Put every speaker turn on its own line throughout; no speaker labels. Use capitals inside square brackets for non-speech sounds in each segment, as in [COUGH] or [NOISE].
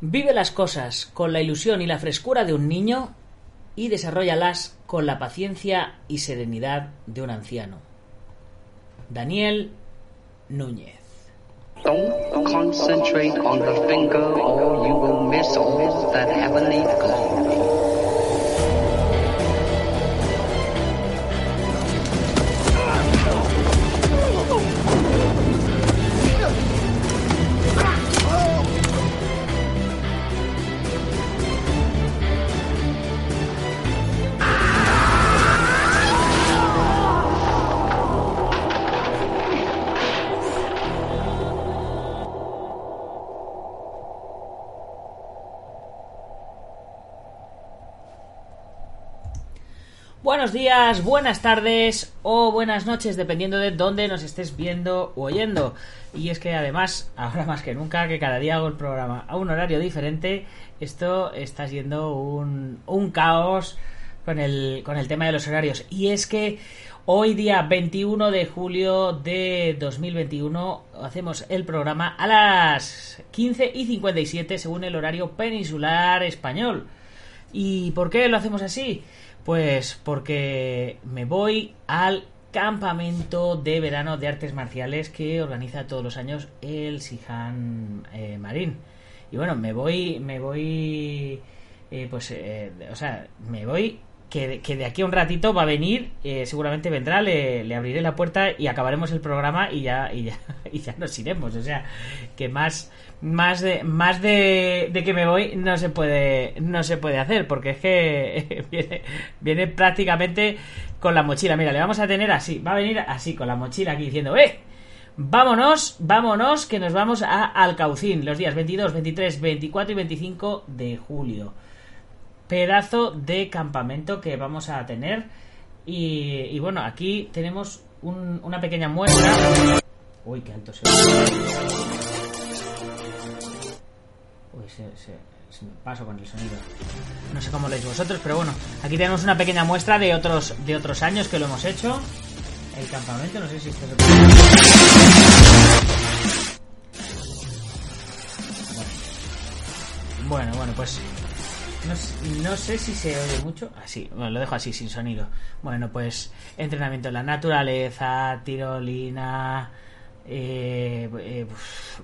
Vive las cosas con la ilusión y la frescura de un niño y desarrollalas con la paciencia y serenidad de un anciano. Daniel Núñez.
Or miss that heavenly.
Buenos días, buenas tardes o buenas noches, dependiendo de dónde nos estés viendo o oyendo. Y es que además, ahora más que nunca, que cada día hago el programa a un horario diferente, esto está siendo un, un caos con el, con el tema de los horarios. Y es que hoy día 21 de julio de 2021 hacemos el programa a las 15 y 57 según el horario peninsular español. ¿Y por qué lo hacemos así? Pues porque me voy al campamento de verano de artes marciales que organiza todos los años el Sihan eh, Marín. Y bueno, me voy, me voy, eh, pues, eh, o sea, me voy que de, que de aquí a un ratito va a venir, eh, seguramente vendrá, le, le abriré la puerta y acabaremos el programa y ya, y ya, [LAUGHS] y ya nos iremos. O sea, que más, más de, más de, de que me voy no se puede, no se puede hacer, porque es que [LAUGHS] viene, viene prácticamente con la mochila. Mira, le vamos a tener así, va a venir así, con la mochila aquí diciendo, ¡eh! Vámonos, vámonos, que nos vamos a Alcaucín los días 22, 23, 24 y 25 de julio pedazo de campamento que vamos a tener. Y, bueno, aquí tenemos un- una pequeña muestra. Uy, qué alto se se, me paso con el sonido. No sé cómo lo veis vosotros, pero bueno, aquí tenemos una pequeña muestra de otros, de otros años que lo hemos hecho. El campamento, no sé si esto se puede... Bueno, bueno, pues no, no sé si se oye mucho. Así, bueno, lo dejo así, sin sonido. Bueno, pues entrenamiento en la naturaleza, tirolina. eh, eh,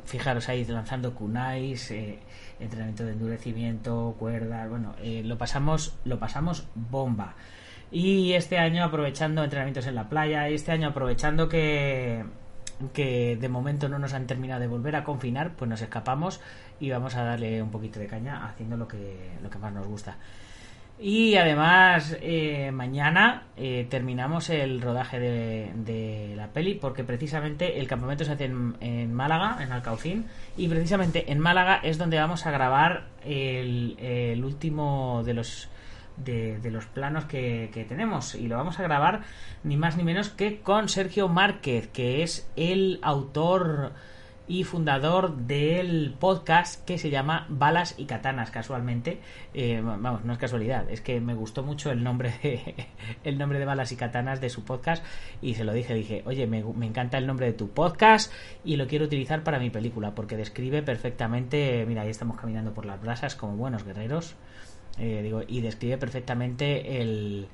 fijaros ahí lanzando kunais, eh, entrenamiento de endurecimiento, cuerdas. Bueno, eh, lo pasamos, lo pasamos bomba. Y este año aprovechando entrenamientos en la playa, y este año aprovechando que, que de momento no nos han terminado de volver a confinar, pues nos escapamos y vamos a darle un poquito de caña haciendo lo que, lo que más nos gusta. Y además, eh, mañana eh, terminamos el rodaje de, de la peli porque precisamente el campamento se hace en, Málaga, en Alcaucín, y precisamente en Málaga es donde vamos a grabar el, el último de los de, de los planos que, que tenemos. Y lo vamos a grabar ni más ni menos que con Sergio Márquez que es el autor y fundador del podcast que se llama Balas y Katanas casualmente. Eh, vamos no es casualidad es que me gustó mucho el nombre de, [LAUGHS] el nombre de Balas y Katanas de su podcast y se lo dije dije oye me, me encanta el nombre de tu podcast y lo quiero utilizar para mi película porque describe perfectamente mira ahí estamos caminando por las brasas como buenos guerreros eh, digo, y describe perfectamente el,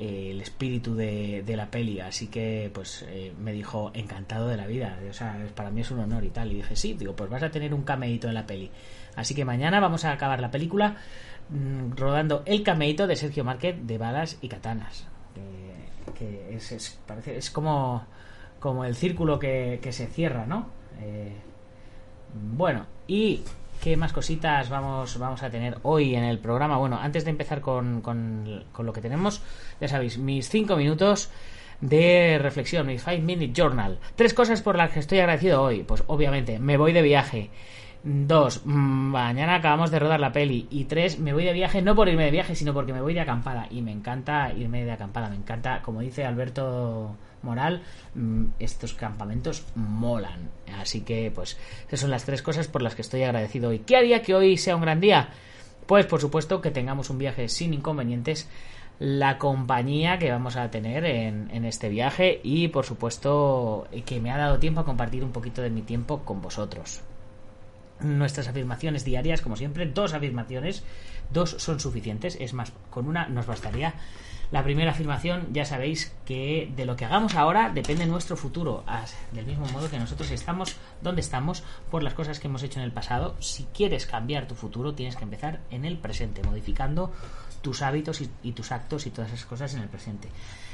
el espíritu de, de la peli. Así que, pues, eh, me dijo encantado de la vida. O sea, para mí es un honor y tal. Y dije, sí, digo, pues vas a tener un cameíto en la peli. Así que mañana vamos a acabar la película mm, rodando el cameíto de Sergio Márquez de balas y katanas. Que, que es, es, parece, es como, como el círculo que, que se cierra, ¿no? Eh, bueno, y qué más cositas vamos, vamos a tener hoy en el programa. Bueno, antes de empezar con, con, con lo que tenemos, ya sabéis, mis cinco minutos de reflexión, mi five minute journal. Tres cosas por las que estoy agradecido hoy. Pues obviamente, me voy de viaje. Dos, mm, mañana acabamos de rodar la peli. Y tres, me voy de viaje no por irme de viaje, sino porque me voy de acampada. Y me encanta irme de acampada. Me encanta, como dice Alberto Moral, mm, estos campamentos molan. Así que, pues, esas son las tres cosas por las que estoy agradecido hoy. ¿Qué haría que hoy sea un gran día? Pues, por supuesto, que tengamos un viaje sin inconvenientes. La compañía que vamos a tener en, en este viaje y, por supuesto, que me ha dado tiempo a compartir un poquito de mi tiempo con vosotros. nuestras afirmaciones diarias, como siempre, dos afirmaciones, dos son suficientes, es más, con una nos bastaría. La primera afirmación, ya sabéis que de lo que hagamos ahora depende nuestro futuro, del mismo modo que nosotros estamos donde estamos por las cosas que hemos hecho en el pasado. Si quieres cambiar tu futuro, tienes que empezar en el presente, modificando tus hábitos y, tus actos y todas esas cosas en el presente.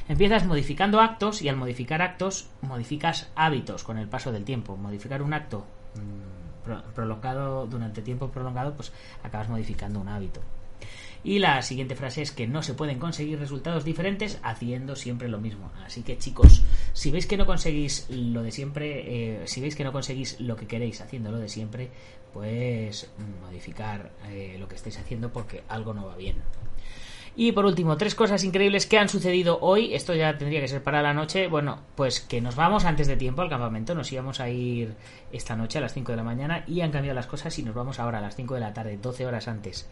Empiezas modificando actos y al modificar actos modificas hábitos con el paso del tiempo. Modificar un acto mm, prolongado durante tiempo prolongado, pues acabas modificando un hábito. Y la siguiente frase es que no se pueden conseguir resultados diferentes haciendo siempre lo mismo. Así que chicos, si veis que no conseguís lo de siempre, eh, si veis que no conseguís lo que queréis haciendo lo de siempre, pues modificar eh, lo que estáis haciendo porque algo no va bien. Y por último, tres cosas increíbles que han sucedido hoy. Esto ya tendría que ser para la noche. Bueno, pues que nos vamos antes de tiempo al campamento. Nos íbamos a ir esta noche a las 5 de la mañana y han cambiado las cosas y nos vamos ahora a las 5 de la tarde, 12 horas antes.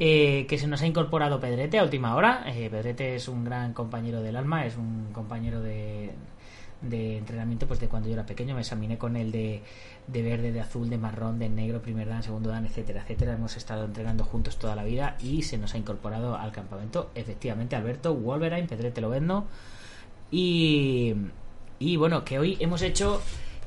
Eh, que se nos ha incorporado Pedrete a última hora. Eh, Pedrete es un gran compañero del alma, es un compañero de, de entrenamiento pues de cuando yo era pequeño. Me examiné con él de de verde, de azul, de marrón, de negro, primer dan, segundo dan, etcétera, etcétera. Hemos estado entrenando juntos toda la vida y se nos ha incorporado al campamento efectivamente Alberto Wolverine, Pedrete Lovendo y y bueno, que hoy hemos hecho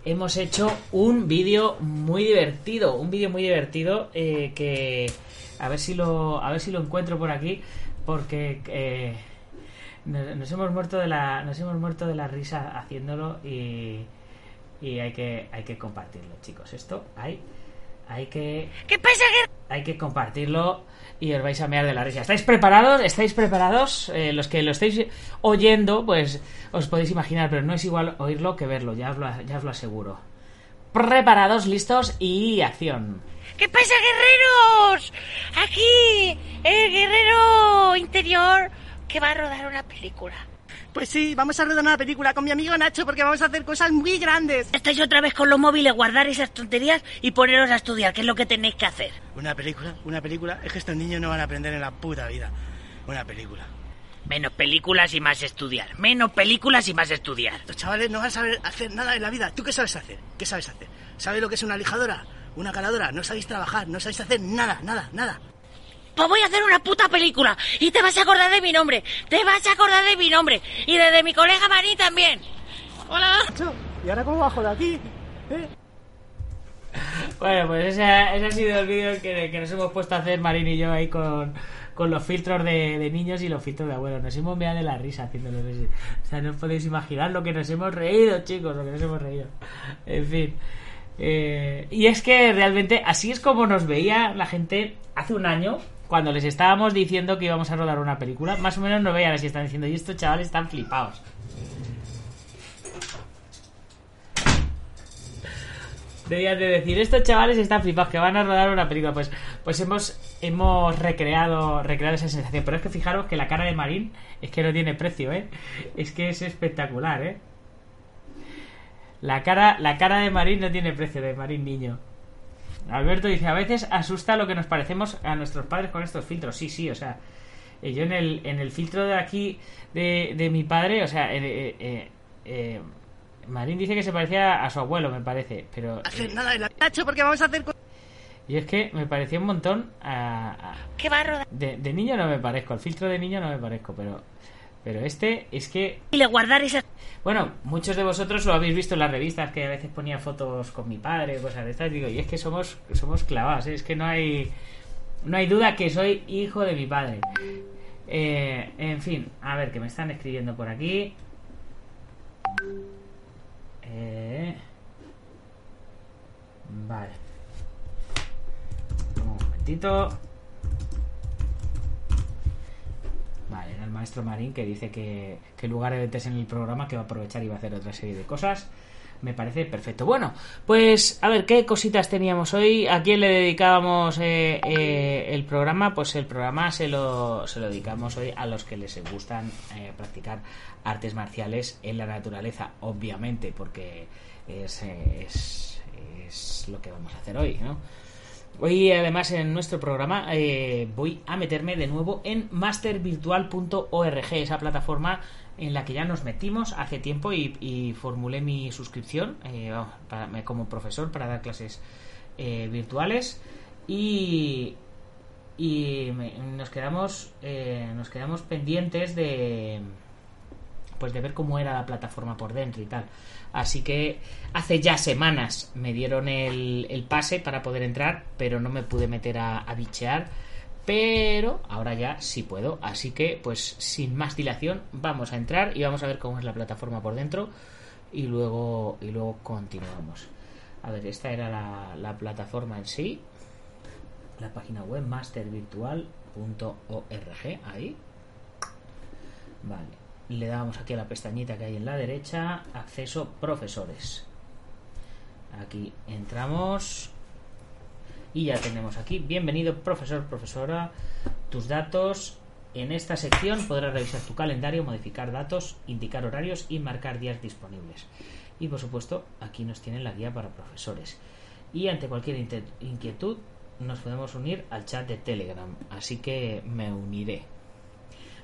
hemos hecho un vídeo muy divertido, un vídeo muy divertido eh, que a ver si lo a ver si lo encuentro por aquí porque eh, nos, hemos muerto de la nos hemos muerto de la risa haciéndolo y y hay que, hay que compartirlo, chicos. Esto hay, hay que...
¿Qué pasa,
Hay que compartirlo y os vais a mear de la risa. ¿Estáis preparados? ¿Estáis preparados? Eh, los que lo estáis oyendo, pues os podéis imaginar, pero no es igual oírlo que verlo, ya os lo, ya os lo aseguro. Preparados, listos y acción.
¿Qué pasa, guerreros? Aquí, el guerrero interior que va a rodar una película.
Pues sí, vamos a rodar una película con mi amigo Nacho porque vamos a hacer cosas muy grandes.
Estáis otra vez con los móviles, guardar esas tonterías y poneros a estudiar, que es lo que tenéis que hacer.
Una película, una película, es que estos niños no van a aprender en la puta vida. Una película.
Menos películas y más estudiar. Menos películas y más estudiar.
Los chavales no van a saber hacer nada en la vida. ¿Tú qué sabes hacer? ¿Qué sabes hacer? ¿Sabes lo que es una lijadora? ¿Una caladora? No sabéis trabajar, no sabéis hacer nada, nada, nada.
Pues voy a hacer una puta película y te vas a acordar de mi nombre. Te vas a acordar de mi nombre y de, mi colega Marí también. Hola.
¿Y ahora cómo bajo de aquí? ¿Eh?
Bueno, pues ese, ha sido el vídeo que, nos hemos puesto a hacer Marín y yo ahí con, los filtros de, niños y los filtros de abuelos. Nos hemos veado de la risa haciéndolo. O sea, no os podéis imaginar lo que nos hemos reído, chicos, lo que nos hemos reído. En fin. Eh, y es que realmente así es como nos veía la gente hace un año cuando les estábamos diciendo que íbamos a rodar una película, más o menos no veían así están diciendo, y estos chavales están flipados. Debían de decir, estos chavales están flipados, que van a rodar una película. Pues, pues hemos, hemos recreado, recreado esa sensación. Pero es que fijaros que la cara de Marín es que no tiene precio, ¿eh? Es que es espectacular, ¿eh? La cara, la cara de Marín no tiene precio, de Marín niño. Alberto dice, a veces asusta lo que nos parecemos a nuestros padres con estos filtros. Sí, sí, o sea, eh, yo en el, en el filtro de aquí de, de mi padre, o sea, eh, eh, Marín dice que se parecía a su abuelo, me parece, pero...
Hacer nada de la porque vamos a hacer...
Y es que me parecía un montón a...
¿Qué barro?
De, de niño no me parezco, al filtro de niño no me parezco, pero pero este es que...
Y le guardar esas...
Bueno, muchos de vosotros lo habéis visto en las revistas que a veces ponía fotos con mi padre, cosas de estas. Digo, y es que somos, somos clavados, ¿eh? es que no hay... No hay duda que soy hijo de mi padre. Eh, en fin, a ver, que me están escribiendo por aquí. Eh, vale. Un momentito. Vale, era el maestro Marín que dice que, que en lugar de meterse en el programa que va a aprovechar y va a hacer otra serie de cosas. Me parece perfecto. Bueno, pues a ver, ¿qué cositas teníamos hoy? ¿A quién le dedicábamos eh, eh, el programa? Pues el programa se lo, se lo dedicamos hoy a los que les gustan eh, practicar artes marciales en la naturaleza, obviamente, porque es, es, es lo que vamos a hacer hoy, ¿no? Hoy además en nuestro programa eh, voy a meterme de nuevo en mastervirtual.org, esa plataforma en la que ya nos metimos hace tiempo y, formulé mi suscripción eh, como profesor para dar clases eh, virtuales. Y me- nos quedamos nos quedamos pendientes de pues de ver cómo era la plataforma por dentro y tal así que hace ya semanas me dieron el, pase para poder entrar pero no me pude meter a, a bichear. Pero ahora ya sí puedo. Así que pues sin más dilación vamos a entrar y vamos a ver cómo es la plataforma por dentro. Y luego y luego continuamos. A ver esta era la plataforma en sí. La página web mastervirtual.org ahí. Vale le damos aquí a la pestañita que hay en la derecha acceso profesores. Aquí entramos y ya tenemos aquí. Bienvenido profesor profesora. Tus datos en esta sección podrás revisar tu calendario modificar datos indicar horarios y marcar días disponibles. Y por supuesto aquí nos tienen la guía para profesores. Y ante cualquier inquietud nos podemos unir al chat de Telegram, así que me uniré.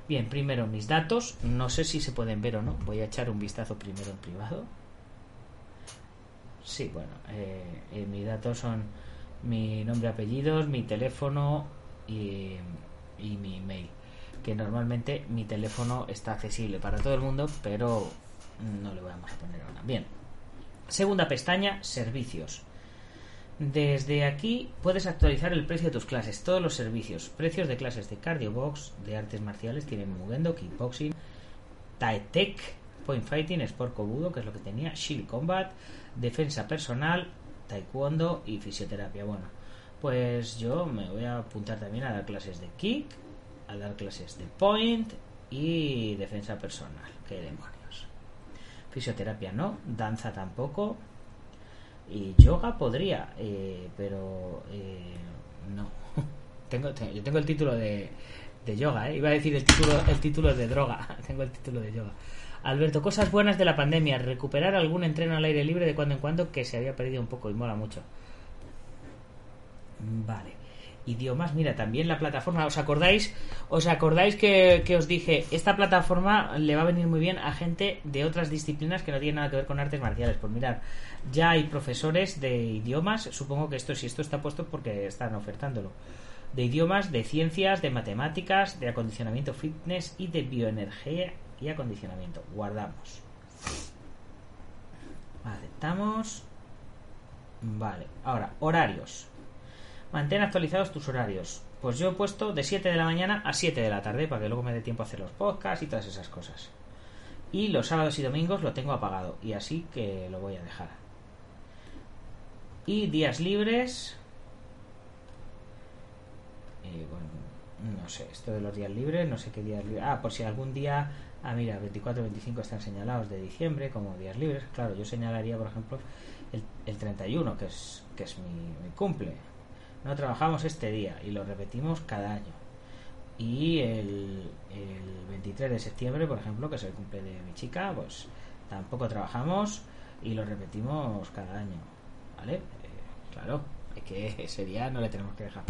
Bien, primero mis datos, no sé si se pueden ver o no, voy a echar un vistazo primero en privado. Sí, bueno, eh, eh, mis datos son mi nombre, apellidos, mi teléfono y, y mi email. Que normalmente mi teléfono está accesible para todo el mundo, pero no le vamos a poner ahora. Bien, segunda pestaña, servicios. Desde aquí puedes actualizar el precio de tus clases, todos los servicios, precios de clases de cardio box, de artes marciales, tienen Mugendo, kickboxing, Thai Tech, Point Fighting, Sport Kobudo, que es lo que tenía, Shield Combat, defensa personal, taekwondo y fisioterapia. Bueno, pues yo me voy a apuntar también a dar clases de kick, a dar clases de point y defensa personal. Qué demonios. Fisioterapia no, danza tampoco, y yoga podría, eh, pero eh, no. [LAUGHS] tengo, te- yo tengo el título de, de yoga, ¿eh? iba a decir el título, el título de droga. [LAUGHS] tengo el título de yoga. Alberto, cosas buenas de la pandemia. Recuperar algún entreno al aire libre de cuando en cuando que se había perdido un poco y mola mucho. Vale. Idiomas, mira, también la plataforma, ¿os acordáis? ¿Os acordáis que, que os dije, esta plataforma le va a venir muy bien a gente de otras disciplinas que no tienen nada que ver con artes marciales? Pues mirad, ya hay profesores de idiomas, supongo que esto si esto está puesto es porque están ofertándolo. De idiomas, de ciencias, de matemáticas, de acondicionamiento fitness y de bioenergía y acondicionamiento. Guardamos. Aceptamos. Vale, ahora, horarios. Mantén actualizados tus horarios. Pues yo he puesto de 7 de la mañana a 7 de la tarde para que luego me dé tiempo a hacer los podcasts y todas esas cosas. Y los sábados y domingos lo tengo apagado y así que lo voy a dejar. Y días libres. Eh, bueno, no sé, esto de los días libres, no sé qué días libres. Ah, por si algún día. Ah, mira, 24 y 25 están señalados de diciembre como días libres. Claro, yo señalaría, por ejemplo, el, el 31, que es, que es mi, mi cumple. No trabajamos este día y lo repetimos cada año. Y el, el 23 de septiembre, por ejemplo, que es el cumple de mi chica, pues tampoco trabajamos y lo repetimos cada año. ¿Vale? Eh, claro, es que [LAUGHS] ese día no le tenemos que dejar.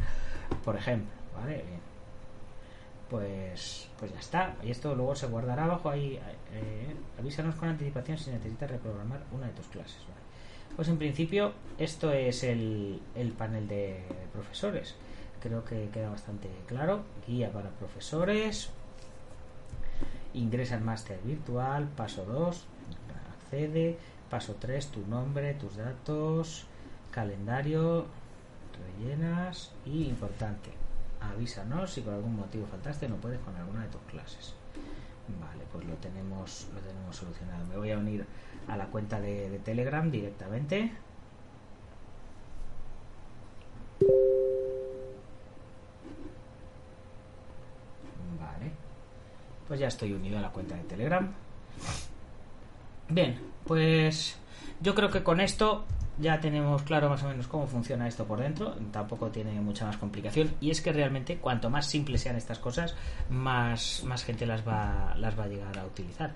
Por ejemplo, ¿vale? Bien. Pues, pues ya está. Y esto luego se guardará abajo ahí. eh, avísanos con anticipación si necesitas reprogramar una de tus clases. ¿vale? Pues en principio esto es el, el panel de profesores. Creo que queda bastante claro. Guía para profesores. Ingresa en máster virtual. Paso 2. Accede. Paso 3. Tu nombre, tus datos. Calendario. Rellenas. Y importante. Avísanos si por algún motivo faltaste no puedes con alguna de tus clases. Vale, pues lo tenemos, lo tenemos solucionado. Me voy a unir a la cuenta de, Telegram directamente. Vale. Pues ya estoy unido a la cuenta de Telegram. Bien, pues yo creo que con esto ya tenemos claro más o menos cómo funciona esto por dentro. Tampoco tiene mucha más complicación. Y es que realmente cuanto más simples sean estas cosas, más, más gente las va, las va a llegar a utilizar.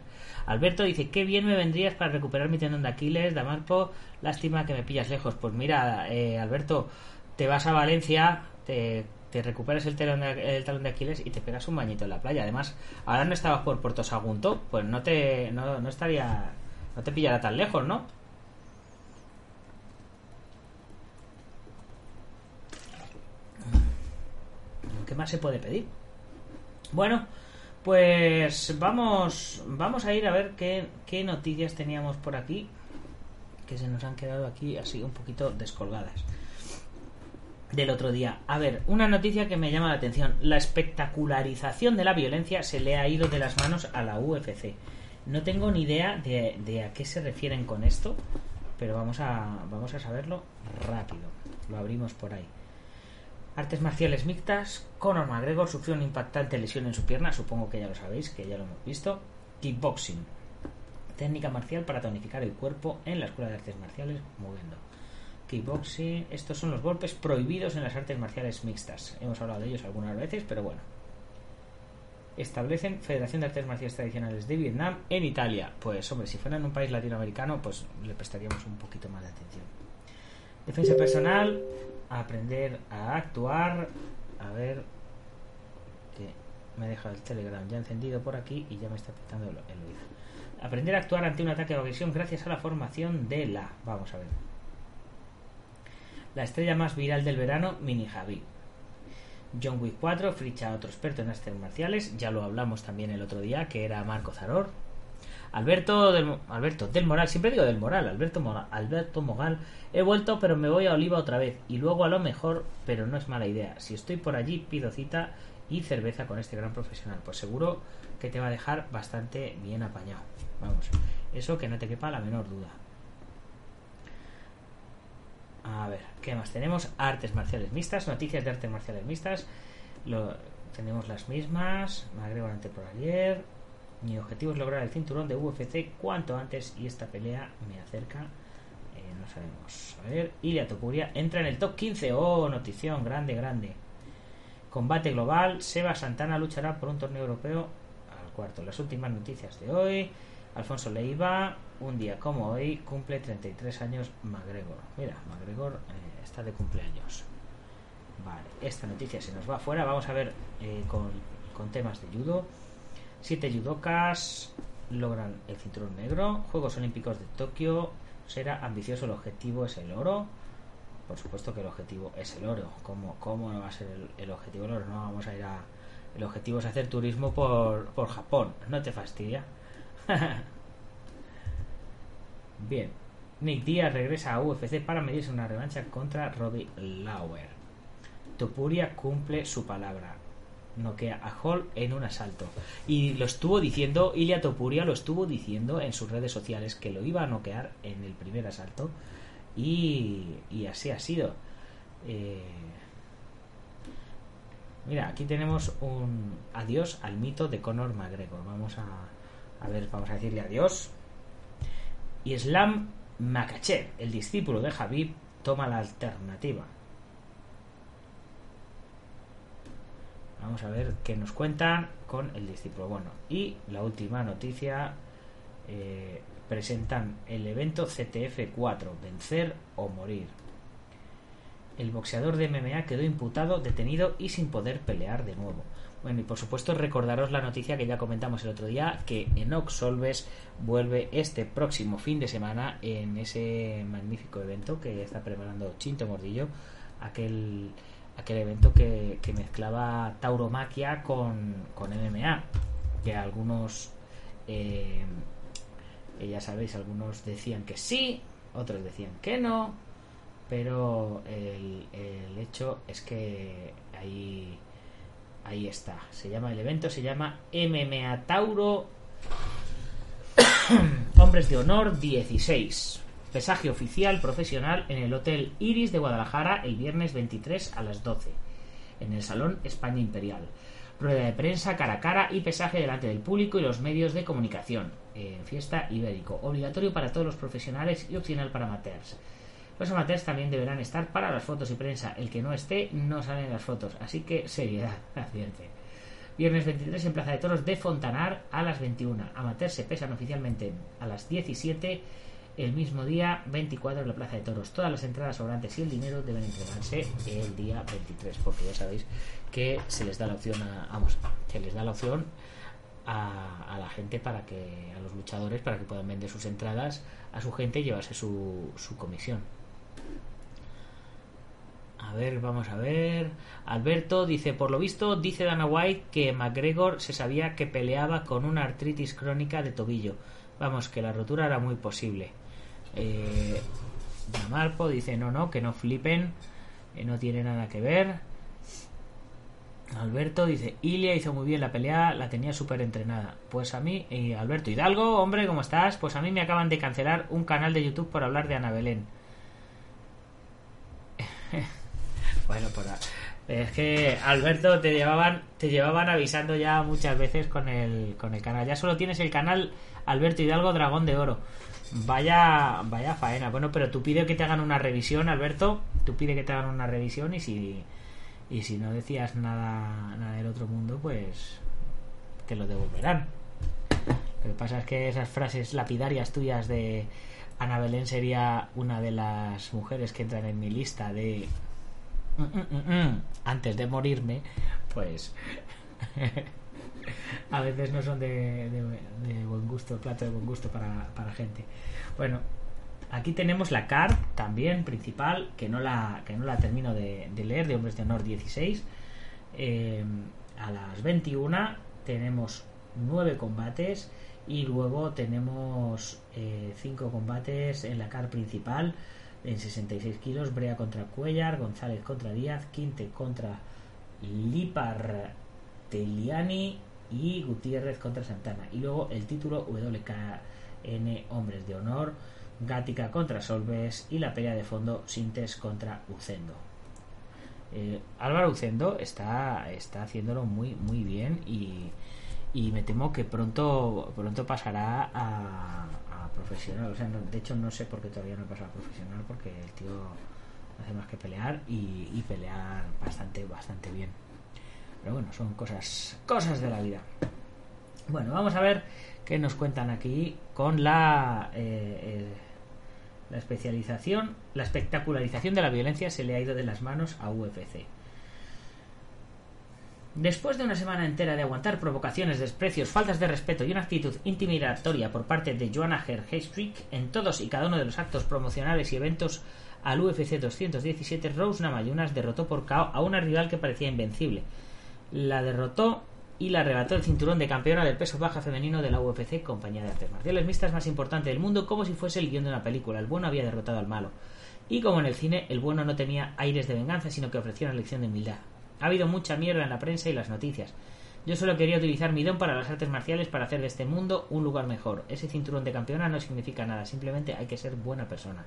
Alberto dice, qué bien me vendrías para recuperar mi tendón de Aquiles, Damarco, lástima que me pillas lejos. Pues mira, eh, Alberto, te vas a Valencia, te, recuperas el, talón de, el talón de Aquiles y te pegas un bañito en la playa. Además, ahora no estabas por Puerto Sagunto, pues no te no, no estaría no te pillará tan lejos, ¿no? ¿Qué más se puede pedir? Bueno, pues vamos, vamos a ir a ver qué, noticias teníamos por aquí que se nos han quedado aquí así un poquito descolgadas del otro día. A ver, una noticia que me llama la atención. La espectacularización de la violencia se le ha ido de las manos a la UFC. No tengo ni idea de, de a qué se refieren con esto, pero vamos a, vamos a saberlo rápido. Lo abrimos por ahí. Artes marciales mixtas. Conor McGregor sufrió una impactante lesión en su pierna, supongo que ya lo sabéis, que ya lo hemos visto. Kickboxing. Técnica marcial para tonificar el cuerpo en la Escuela de Artes Marciales moviendo. Kickboxing. Estos son los golpes prohibidos en las artes marciales mixtas. Hemos hablado de ellos algunas veces, pero bueno. Establecen Federación de Artes Marciales Tradicionales de Vietnam en Italia. Pues hombre, si fuera en un país latinoamericano, pues le prestaríamos un poquito más de atención. Defensa personal, aprender a actuar. A ver, que me deja el Telegram ya encendido por aquí y ya me está pitando el, oído. Aprender a actuar ante un ataque o agresión gracias a la formación de la. Vamos a ver. La estrella más viral del verano, Mini Javi. John Wick 4 ficha a otro experto en artes marciales, ya lo hablamos también el otro día, que era Marco Zaror. Alberto del, Alberto del Moral, siempre digo del Moral, Alberto, Moral, Alberto Mogal, he vuelto pero me voy a Oliva otra vez y luego a lo mejor, pero no es mala idea. Si estoy por allí pido cita y cerveza con este gran profesional, pues seguro que te va a dejar bastante bien apañado. Vamos, eso que no te quepa la menor duda. A ver, ¿qué más tenemos? Artes marciales mixtas, noticias de artes marciales mixtas. Tenemos las mismas. McGregor ante por ayer. Mi objetivo es lograr el cinturón de UFC cuanto antes y esta pelea me acerca. Eh, no sabemos. A ver, Ilia Topuria entra en el top 15. Oh, notición grande, grande. Combate global. Seba Santana luchará por un torneo europeo al cuarto. Las últimas noticias de hoy. Alfonso Leiva, un día como hoy, cumple 33 años McGregor. Mira, McGregor eh, está de cumpleaños. Vale, esta noticia se nos va afuera. Vamos a ver eh, con, con, temas de judo. Siete judocas logran el cinturón negro. Juegos Olímpicos de Tokio. Será ambicioso, el objetivo es el oro. Por supuesto que el objetivo es el oro. ¿Cómo, cómo no va a ser el, objetivo el oro? No vamos a ir a... El objetivo es hacer turismo por, por Japón. ¿No te fastidia? [LAUGHS] Bien. Nick Diaz regresa a UFC para medirse una revancha contra Robbie Lauer. Topuria cumple su palabra. Noquea a Hall en un asalto. Y lo estuvo diciendo, Ilya Topuria lo estuvo diciendo en sus redes sociales que lo iba a noquear en el primer asalto. Y, así ha sido. Eh, mira, aquí tenemos un adiós al mito de Conor McGregor. Vamos a, a ver, vamos a decirle adiós. Y Islam Makachev, el discípulo de Habib, toma la alternativa. Vamos a ver qué nos cuentan con el discípulo. Bueno, y la última noticia. Eh, presentan el evento CTF4, vencer o morir. El boxeador de MMA quedó imputado, detenido y sin poder pelear de nuevo. Bueno, y por supuesto recordaros la noticia que ya comentamos el otro día, que Enox Solves vuelve este próximo fin de semana en ese magnífico evento que está preparando Chinto Mordillo, aquel, aquel evento que, que mezclaba tauromaquia con, con MMA, que algunos, eh, ya sabéis, algunos decían que sí, otros decían que no, pero el, el hecho es que ahí Ahí está. Se llama el evento, se llama MMA Tauro [COUGHS] Hombres de Honor 16. Pesaje oficial profesional en el Hotel Iris de Guadalajara el viernes 23 a las 12. En el Salón España Imperial. Rueda de prensa cara a cara y pesaje delante del público y los medios de comunicación. En fiesta ibérico. Obligatorio para todos los profesionales y opcional para amateurs. Los amateurs también deberán estar para las fotos y prensa. El que no esté no sale en las fotos. Así que seriedad, [LAUGHS] accidente. Viernes 23 en Plaza de Toros de Fontanar a las 21. Amateurs se pesan oficialmente a las 17. El mismo día 24 en la Plaza de Toros. Todas las entradas sobrantes y el dinero deben entregarse el día 23. Porque ya sabéis que se les da la opción a, vamos, se les da la opción a, a, la gente para que, a los luchadores, para que puedan vender sus entradas a su gente y llevarse su, su comisión. A ver, vamos a ver. Alberto dice, por lo visto, dice Dana White que McGregor se sabía que peleaba con una artritis crónica de tobillo. Vamos, que la rotura era muy posible. Eh, dice, no, no, que no flipen, eh, no tiene nada que ver. Alberto dice, Ilia hizo muy bien la pelea, la tenía súper entrenada. Pues a mí, y Alberto Hidalgo, hombre, ¿cómo estás? Pues a mí me acaban de cancelar un canal de YouTube por hablar de Ana Belén. [LAUGHS] bueno, a- es que Alberto te llevaban te llevaban avisando ya muchas veces con el con el canal. Ya solo tienes el canal Alberto Hidalgo Dragón de Oro. Vaya vaya faena. Bueno, pero tú pide que te hagan una revisión, Alberto. Tú pide que te hagan una revisión y si y si no decías nada nada del otro mundo, pues te lo devolverán. Lo que pasa es que esas frases lapidarias tuyas de Ana Belén sería una de las mujeres que entran en mi lista de antes de morirme, pues [LAUGHS] a veces no son de, buen gusto, plato de buen gusto para, para gente. Bueno, aquí tenemos la card también principal, que no la, que no la termino de, leer, de Hombres de Honor 16. Eh, a las 21 tenemos 9 combates y luego tenemos 5 combates en la card principal en 66 kilos, Brea contra Cuellar, González contra Díaz, Quinte contra Lipar Teliani y Gutiérrez contra Santana. Y luego el título WKN Hombres de Honor, Gatica contra Solves y la pelea de fondo Sintes contra Ucendo. Eh, Álvaro Ucendo está, está haciéndolo muy muy bien y, y me temo que pronto pronto pasará a, profesional. O sea, no- de hecho no sé por qué todavía no ha pasado a profesional porque el tío hace más que pelear y, pelear bastante bastante bien. Pero bueno, son cosas cosas de la vida. Bueno, vamos a ver qué nos cuentan aquí con la eh, la especialización, la espectacularización de la violencia se le ha ido de las manos a UFC. Después de una semana entera de aguantar provocaciones, desprecios, faltas de respeto y una actitud intimidatoria por parte de Joanna Herhestrick en todos y cada uno de los actos promocionales y eventos al UFC 217, Rose Namajunas derrotó por KO a una rival que parecía invencible. La derrotó y le arrebató el cinturón de campeona del peso baja femenino de la UFC, compañía de artes marciales mixtas más importante del mundo, como si fuese el guion de una película. El bueno había derrotado al malo. Y como en el cine, el bueno no tenía aires de venganza, sino que ofrecía una lección de humildad. Ha habido mucha mierda en la prensa y las noticias. Yo solo quería utilizar mi don para las artes marciales para hacer de este mundo un lugar mejor. Ese cinturón de campeona no significa nada, simplemente hay que ser buena persona.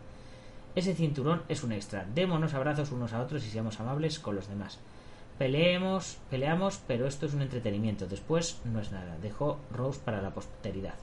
Ese cinturón es un extra. Démonos abrazos unos a otros y seamos amables con los demás. Peleemos, peleamos, pero esto es un entretenimiento. Después no es nada. Dejó Rose para la posteridad.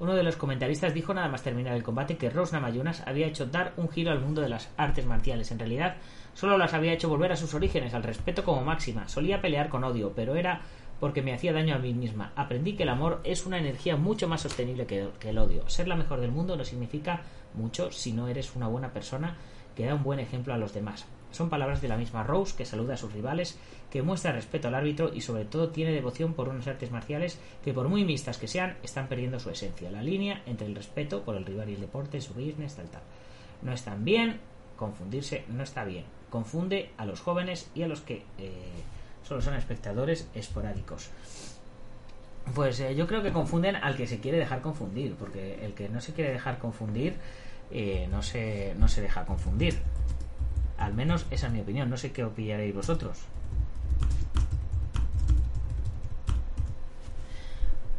Uno de los comentaristas dijo nada más terminar el combate que Rose Namajunas había hecho dar un giro al mundo de las artes marciales. En realidad, solo las había hecho volver a sus orígenes, al respeto como máxima. Solía pelear con odio, pero era porque me hacía daño a mí misma. Aprendí que el amor es una energía mucho más sostenible que, el odio. Ser la mejor del mundo no significa mucho si no eres una buena persona que da un buen ejemplo a los demás. Son palabras de la misma Rose que saluda a sus rivales, que muestra respeto al árbitro y sobre todo tiene devoción por unas artes marciales que por muy mixtas que sean están perdiendo su esencia. La línea entre el respeto por el rival y el deporte, su business, tal tal. No están bien, confundirse no está bien. Confunde a los jóvenes y a los que eh, solo son espectadores esporádicos. Pues eh, yo creo que confunden al que se quiere dejar confundir, porque el que no se quiere dejar confundir eh, no, se, no se deja confundir. Al menos esa es mi opinión, no sé qué opinaréis vosotros.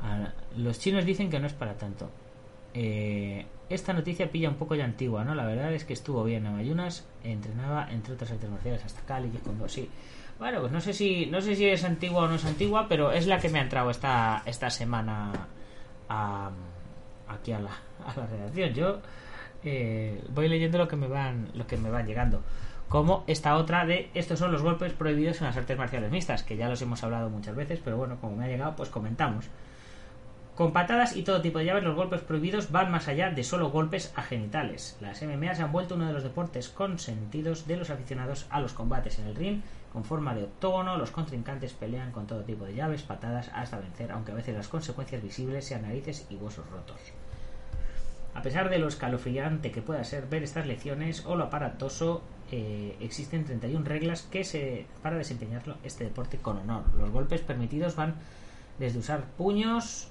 Ah, Los chinos dicen que no es para tanto. Eh, esta noticia pilla un poco ya antigua, ¿no? La verdad es que estuvo bien. Amayunas entrenaba entre otras artes marciales hasta Cali y cuando sí. Bueno, pues no sé si no sé si es antigua o no es antigua, pero es la que me ha entrado esta esta semana a- aquí a la, a la redacción. Yo eh, voy leyendo lo que me van lo que me van llegando. Como esta otra de estos son los golpes prohibidos en las artes marciales mixtas, que ya los hemos hablado muchas veces, pero bueno, como me ha llegado, pues comentamos. Con patadas y todo tipo de llaves, los golpes prohibidos van más allá de solo golpes a genitales. Las MMA se han vuelto uno de los deportes consentidos de los aficionados a los combates en el ring. Con forma de octógono, los contrincantes pelean con todo tipo de llaves, patadas, hasta vencer, aunque a veces las consecuencias visibles sean narices y huesos rotos. A pesar de lo escalofriante que pueda ser ver estas lecciones o lo aparatoso eh, existen 31 reglas que se para desempeñarlo este deporte con honor. Los golpes permitidos van desde usar puños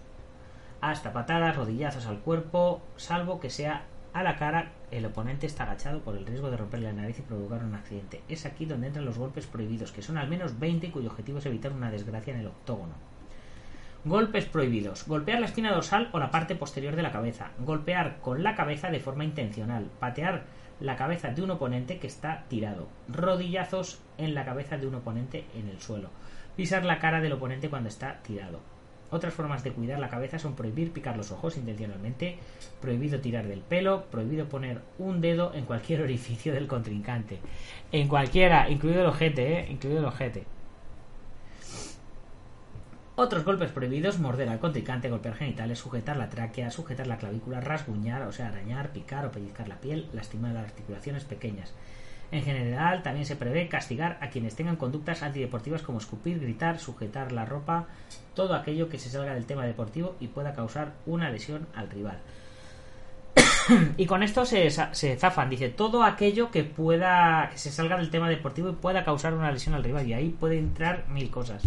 hasta patadas, rodillazos al cuerpo, salvo que sea a la cara, el oponente está agachado por el riesgo de romperle la nariz y provocar un accidente. Es aquí donde entran los golpes prohibidos, que son al menos 20 cuyo objetivo es evitar una desgracia en el octógono. Golpes prohibidos. Golpear la espina dorsal o la parte posterior de la cabeza. Golpear con la cabeza de forma intencional. Patear la cabeza de un oponente que está tirado. Rodillazos en la cabeza de un oponente en el suelo. Pisar la cara del oponente cuando está tirado. Otras formas de cuidar la cabeza son prohibir picar los ojos intencionalmente, prohibido tirar del pelo, prohibido poner un dedo en cualquier [LAUGHS] orificio del contrincante. En cualquiera, incluido el ojete, ¿eh? Incluido el ojete. Otros golpes prohibidos, morder al contrincante, golpear genitales, sujetar la tráquea, sujetar la clavícula, rasguñar, o sea, arañar, picar o pellizcar la piel, lastimar las articulaciones pequeñas. En general, también se prevé castigar a quienes tengan conductas antideportivas como escupir, gritar, sujetar la ropa, todo aquello que se salga del tema deportivo y pueda causar una lesión al rival. [COUGHS] y con esto se, se, zafan, dice, todo aquello que pueda, que se salga del tema deportivo y pueda causar una lesión al rival. Y ahí puede entrar mil cosas.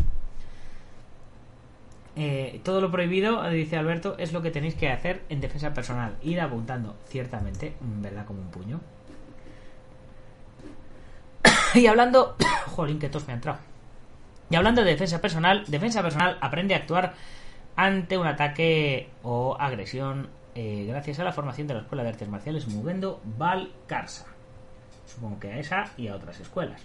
Eh, todo lo prohibido, dice Alberto, es lo que tenéis que hacer en defensa personal. Ir apuntando, ciertamente, ¿verdad? Como un puño. Y hablando... [COUGHS] Jolín, que tos me ha entrado. Y hablando de defensa personal, defensa personal aprende a actuar ante un ataque o agresión eh, gracias a la formación de la Escuela de Artes Marciales Mugendo Valcarsa. Supongo que a esa y a otras escuelas.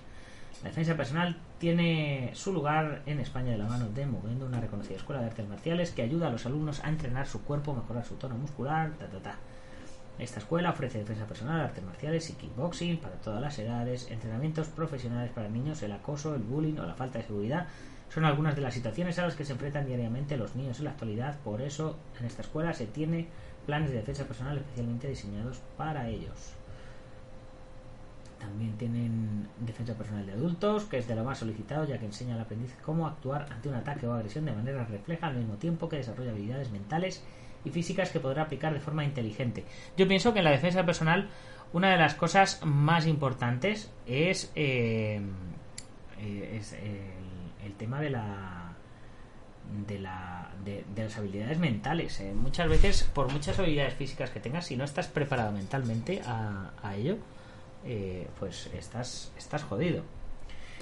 La defensa personal tiene su lugar en España de la mano de Movendo, una reconocida escuela de artes marciales que ayuda a los alumnos a entrenar su cuerpo, mejorar su tono muscular, ta ta ta. Esta escuela ofrece defensa personal, artes marciales y kickboxing para todas las edades, entrenamientos profesionales para niños, el acoso, el bullying o la falta de seguridad. Son algunas de las situaciones a las que se enfrentan diariamente los niños en la actualidad, por eso en esta escuela se tiene planes de defensa personal especialmente diseñados para ellos. También tienen defensa personal de adultos, que es de lo más solicitado, ya que enseña al aprendiz cómo actuar ante un ataque o agresión de manera refleja al mismo tiempo que desarrolla habilidades mentales físicas que podrá aplicar de forma inteligente. Yo pienso que en la defensa personal una de las cosas más importantes es, eh, es el, el, tema de la de, la, de, de las habilidades mentales. Eh. Muchas veces, por muchas habilidades físicas que tengas, si no estás preparado mentalmente a, a ello, eh, pues estás, estás jodido.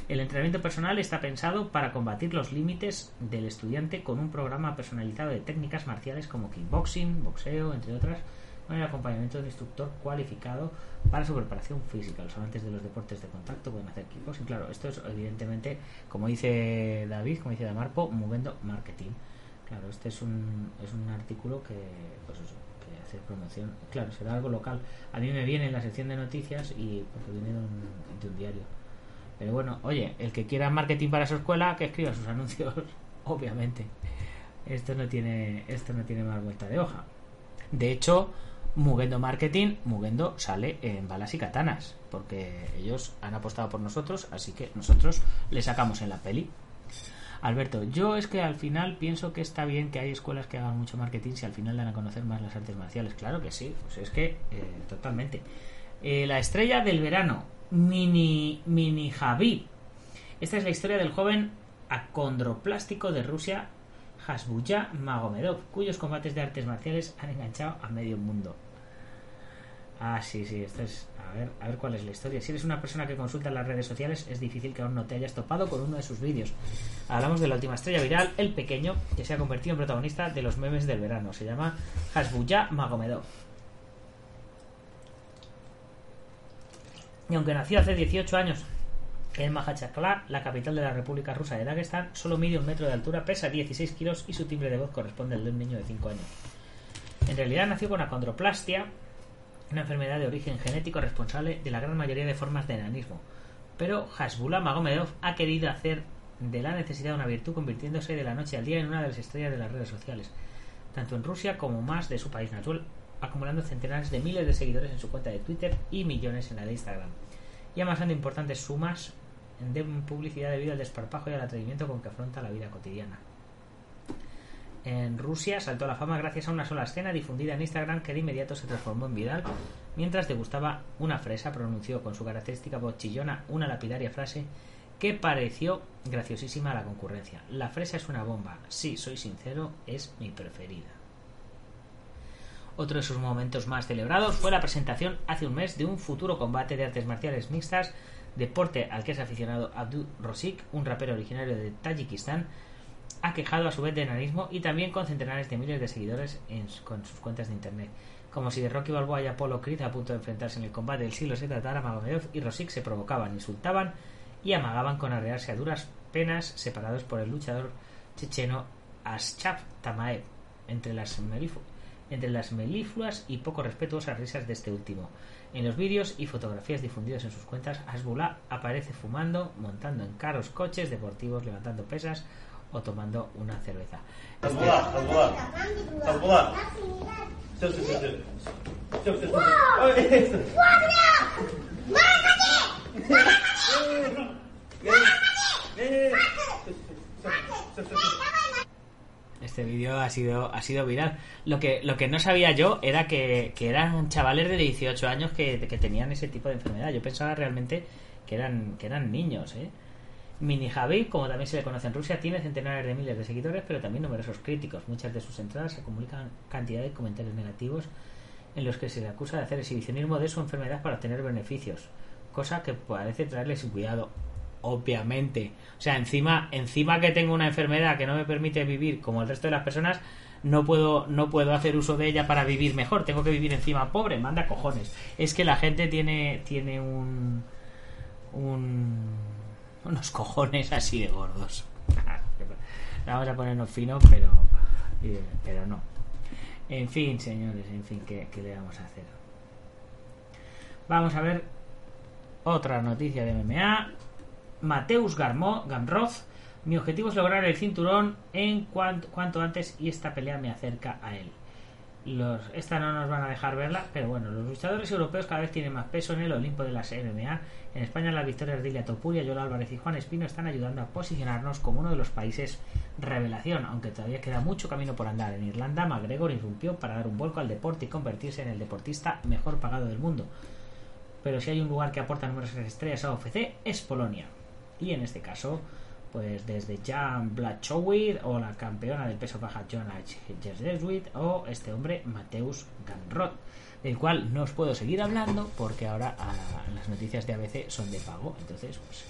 El entrenamiento personal está pensado para combatir los límites del estudiante con un programa personalizado de técnicas marciales como kickboxing, boxeo, entre otras, con el acompañamiento de un instructor cualificado para su preparación física. Los amantes de los deportes de contacto pueden hacer kickboxing. Claro, esto es evidentemente, como dice David, como dice Damarpo, moviendo marketing. Claro, este es un, es un artículo que, pues eso, hacer promoción. Claro, será algo local. A mí me viene en la sección de noticias y porque viene de un, de un diario. Pero bueno, oye, el que quiera marketing para su escuela, que escriba sus [LAUGHS] anuncios, obviamente. Esto no tiene, esto no tiene más vuelta de hoja. De hecho, Mugendo Marketing, Mugendo sale en balas y katanas, porque ellos han apostado por nosotros, así que nosotros le sacamos en la peli. Alberto, yo es que al final pienso que está bien que hay escuelas que hagan mucho marketing si al final dan a conocer más las artes marciales. Claro que sí, pues es que eh, totalmente. Eh, la estrella del verano, Mini, Mini Javi. Esta es la historia del joven acondroplástico de Rusia, Hasbuya Magomedov, cuyos combates de artes marciales han enganchado a medio mundo. Ah, sí, sí, esto es. A ver, a ver cuál es la historia. Si eres una persona que consulta las redes sociales, es difícil que aún no te hayas topado con uno de sus vídeos. Hablamos de la última estrella viral, el pequeño, que se ha convertido en protagonista de los memes del verano. Se llama Hasbuya Magomedov. Y aunque nació hace 18 años en Mahachakala, la capital de la República Rusa de Dagestán, solo mide un metro de altura, pesa 16 kilos y su timbre de voz corresponde al de un niño de 5 años. En realidad nació con acondroplastia, una enfermedad de origen genético responsable de la gran mayoría de formas de enanismo. Pero Hasbullah Magomedov ha querido hacer de la necesidad una virtud convirtiéndose de la noche al día en una de las estrellas de las redes sociales, tanto en Rusia como más de su país natural, acumulando centenares de miles de seguidores en su cuenta de Twitter y millones en la de Instagram, y amasando importantes sumas de publicidad debido al desparpajo y al atrevimiento con que afronta la vida cotidiana. en Rusia saltó a la fama gracias a una sola escena difundida en Instagram que de inmediato se transformó en viral. Mientras degustaba una fresa, pronunció con su característica voz chillona una lapidaria frase que pareció graciosísima a la concurrencia. La fresa es una bomba. Sí, soy sincero, es mi preferida. Otro de sus momentos más celebrados fue la presentación hace un mes de un futuro combate de artes marciales mixtas, deporte al que es aficionado Abdul Rosik, un rapero originario de Tayikistán, aquejado a su vez de enanismo y también con centenares de miles de seguidores en, con sus cuentas de internet. Como si de Rocky Balboa y Apolo Creed a punto de enfrentarse en el combate del siglo se tratara, Magomedov y Rosik se provocaban, insultaban y amagaban con arrearse a duras penas separados por el luchador checheno Aschaf Tamaev entre las, entre las melifluas y poco respetuosas risas de este último. En los vídeos y fotografías difundidos en sus cuentas, Hasbullah aparece fumando, montando en caros coches deportivos, levantando pesas o tomando una cerveza. Este vídeo ha sido, ha sido viral. Lo que, lo que no sabía yo era que, que eran chavales de 18 años que, que tenían ese tipo de enfermedad. Yo pensaba realmente que eran, que eran niños, ¿eh? Mini Javi, como también se le conoce en Rusia, tiene centenares de miles de seguidores, pero también numerosos críticos. Muchas de sus entradas se comunican cantidad de comentarios negativos en los que se le acusa de hacer exhibicionismo de su enfermedad para obtener beneficios, cosa que parece traerle sin cuidado. Obviamente, o sea, encima, encima que tengo una enfermedad que no me permite vivir como el resto de las personas, no puedo, no puedo hacer uso de ella para vivir mejor. Tengo que vivir encima pobre, manda cojones. Es que la gente tiene, tiene un, un unos cojones así de gordos. [LAUGHS] Vamos a ponernos fino, pero, pero no. En fin, señores, en fin, ¿qué, le vamos a hacer? Vamos a ver otra noticia de MMA. Mateus Gamroth. Mi objetivo es lograr el cinturón en cuanto, antes y esta pelea me acerca a él. Los, esta no nos van a dejar verla, pero bueno, los luchadores europeos cada vez tienen más peso en el Olimpo de las MMA. En España las victorias de Ilia Topuria, Yola Álvarez y Juan Espino están ayudando a posicionarnos como uno de los países revelación, aunque todavía queda mucho camino por andar. En Irlanda, McGregor irrumpió para dar un vuelco al deporte y convertirse en el deportista mejor pagado del mundo. Pero si hay un lugar que aporta numerosas estrellas a UFC es Polonia. Y en este caso, pues desde Jan Blachowicz o la campeona del peso baja Joanna Jezderswit o este hombre Mateus Ganrod del cual no os puedo seguir hablando porque ahora ah, las noticias de ABC son de pago entonces pues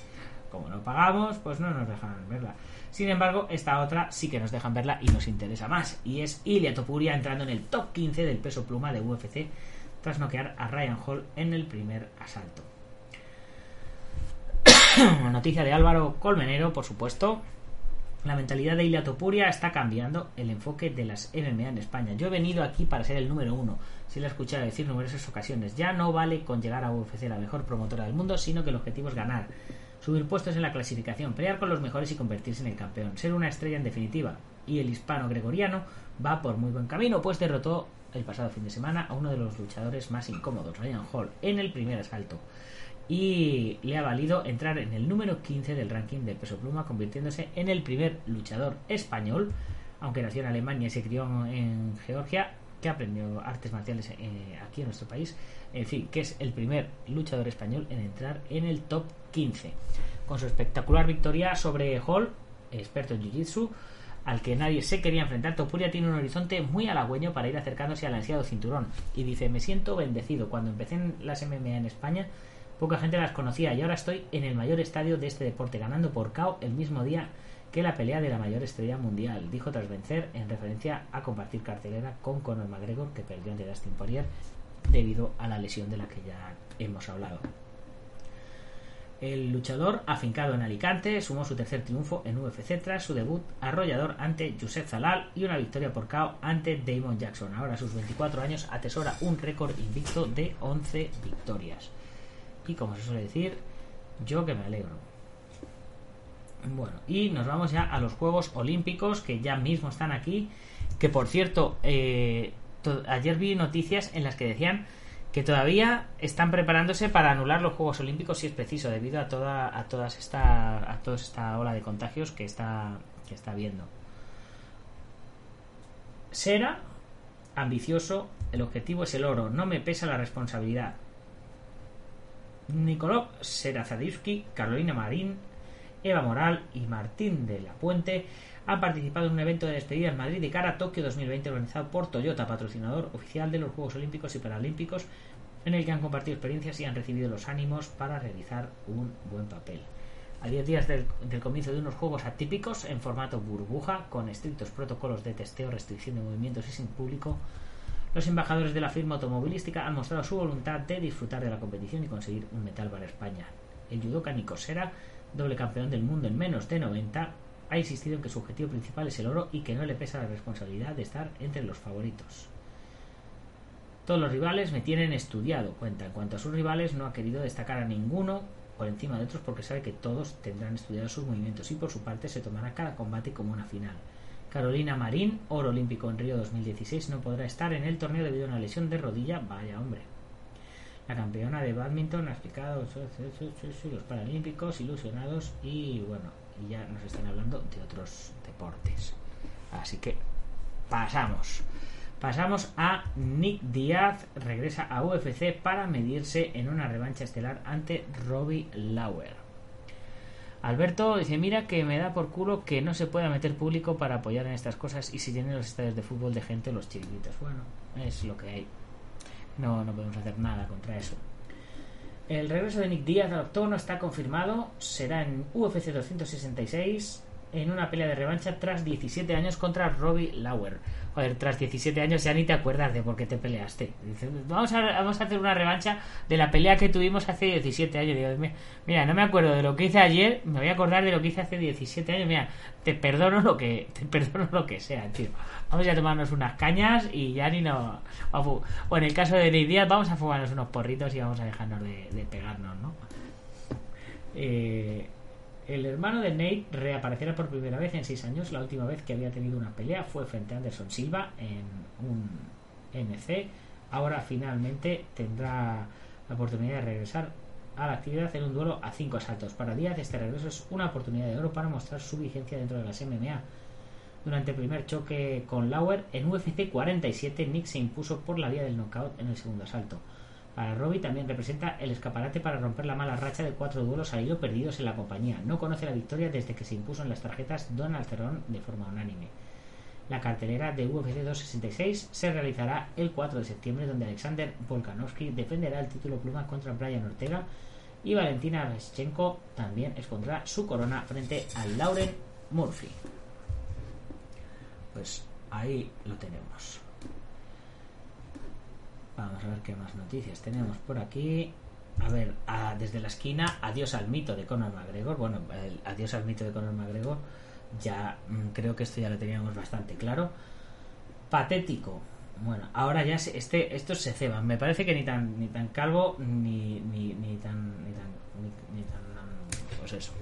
como no pagamos pues no nos dejan verla. Sin embargo esta otra sí que nos dejan verla y nos interesa más y es Ilia Topuria entrando en el top 15 del peso pluma de UFC tras noquear a Ryan Hall en el primer asalto [COUGHS] Noticia de Álvaro Colmenero, por supuesto. La mentalidad de Ilia Topuria está cambiando el enfoque de las MMA en España. Yo he venido aquí para ser el número uno. Si lo he escuchado decir numerosas ocasiones. Ya no vale con llegar a UFC, la mejor promotora del mundo, sino que el objetivo es ganar. Subir puestos en la clasificación, pelear con los mejores y convertirse en el campeón. Ser una estrella en definitiva. Y el hispano gregoriano va por muy buen camino, pues derrotó el pasado fin de semana a uno de los luchadores más incómodos, Ryan Hall, en el primer asalto y le ha valido entrar en el número 15 del ranking del peso pluma, convirtiéndose en el primer luchador español, aunque nació en Alemania y se crió en Georgia, que aprendió artes marciales eh, aquí en nuestro país, en fin, que es el primer luchador español en entrar en el top 15. Con su espectacular victoria sobre Hall, experto en Jiu-Jitsu, al que nadie se quería enfrentar, Topuria tiene un horizonte muy halagüeño para ir acercándose al ansiado cinturón. Y dice, me siento bendecido. Cuando empecé en las MMA en España, Poca gente las conocía y ahora estoy en el mayor estadio de este deporte, ganando por KO el mismo día que la pelea de la mayor estrella mundial, dijo tras vencer en referencia a compartir cartelera con Conor McGregor, que perdió ante Dustin Poirier debido a la lesión de la que ya hemos hablado. El luchador, afincado en Alicante, sumó su tercer triunfo en UFC tras su debut arrollador ante Josep Zalal y una victoria por KO ante Damon Jackson. Ahora a sus 24 años atesora un récord invicto de 11 victorias. Y como se suele decir, yo que me alegro. Bueno, y nos vamos ya a los Juegos Olímpicos que ya mismo están aquí. Que por cierto, eh, ayer vi noticias en las que decían que todavía están preparándose para anular los Juegos Olímpicos si es preciso, debido a toda, a todas esta, a toda esta ola de contagios que está, que está viendo. Sera, ambicioso, el objetivo es el oro, no me pesa la responsabilidad. Nicolás Serazadivsky, Carolina Marín, Eva Moral y Martín de la Puente han participado en un evento de despedida en Madrid de cara a Tokio 2020 organizado por Toyota, patrocinador oficial de los Juegos Olímpicos y Paralímpicos, en el que han compartido experiencias y han recibido los ánimos para realizar un buen papel. A 10 días del comienzo de unos juegos atípicos en formato burbuja, con estrictos protocolos de testeo, restricción de movimientos y sin público, los embajadores de la firma automovilística han mostrado su voluntad de disfrutar de la competición y conseguir un metal para España. El judoka Nico Sera, doble campeón del mundo en menos de 90, ha insistido en que su objetivo principal es el oro y que no le pesa la responsabilidad de estar entre los favoritos. Todos los rivales me tienen estudiado, cuenta. En cuanto a sus rivales, no ha querido destacar a ninguno por encima de otros porque sabe que todos tendrán estudiados sus movimientos y por su parte se tomará cada combate como una final. Carolina Marín, oro olímpico en Río 2016, no podrá estar en el torneo debido a una lesión de rodilla. Vaya hombre. La campeona de badminton ha explicado los paralímpicos ilusionados y bueno, ya nos están hablando de otros deportes. Así que pasamos. Pasamos a Nick Diaz, regresa a UFC para medirse en una revancha estelar ante Robbie Lauer. Alberto dice, mira que me da por culo que no se pueda meter público para apoyar en estas cosas y si tienen los estadios de fútbol de gente los chiringuitos. Bueno, es lo que hay. No, no podemos hacer nada contra eso. El regreso de Nick Diaz al octógono está confirmado. Será en UFC 266 en una pelea de revancha tras 17 años contra Robbie Lauer. Joder, tras 17 años ya ni te acuerdas de por qué te peleaste. Dices, vamos a, hacer una revancha de la pelea que tuvimos hace 17 años. Digo, mira, no me acuerdo de lo que hice ayer, me voy a acordar de lo que hice hace 17 años. Mira, te perdono lo que te [LAUGHS] perdono lo que sea, tío. Vamos a tomarnos unas cañas y ya ni no... O en el caso de Nate Díaz, vamos a fumarnos unos porritos y vamos a dejarnos de, de pegarnos, ¿no? Eh, el hermano de Nate reaparecerá por primera vez en seis años. La última vez que había tenido una pelea fue frente a Anderson Silva en un NC. Ahora finalmente tendrá la oportunidad de regresar a la actividad en un duelo a cinco asaltos. Para Díaz este regreso es una oportunidad de oro para mostrar su vigencia dentro de las MMA. Durante el primer choque con Lauer en UFC 47, Nick se impuso por la vía del knockout en el segundo asalto. Para Robbie también representa el escaparate para romper la mala racha de cuatro duelos al hilo perdidos en la compañía. No conoce la victoria desde que se impuso en las tarjetas Donald Cerrone de forma unánime. La cartelera de UFC 266 se realizará el 4 de septiembre donde Alexander Volkanovski defenderá el título pluma contra Brian Ortega y Valentina Veschenko también expondrá su corona frente a Lauren Murphy. Pues ahí lo tenemos. Vamos a ver qué más noticias tenemos por aquí. A ver, desde la esquina, adiós al mito de Conor McGregor. Bueno, el adiós al mito de Conor McGregor, ya mm, creo que esto ya lo teníamos bastante claro. Patético. Bueno, ahora ya se, este, estos se ceban. Me parece que ni tan ni tan calvo ni, ni, ni tan ni tan ni, tan pues eso.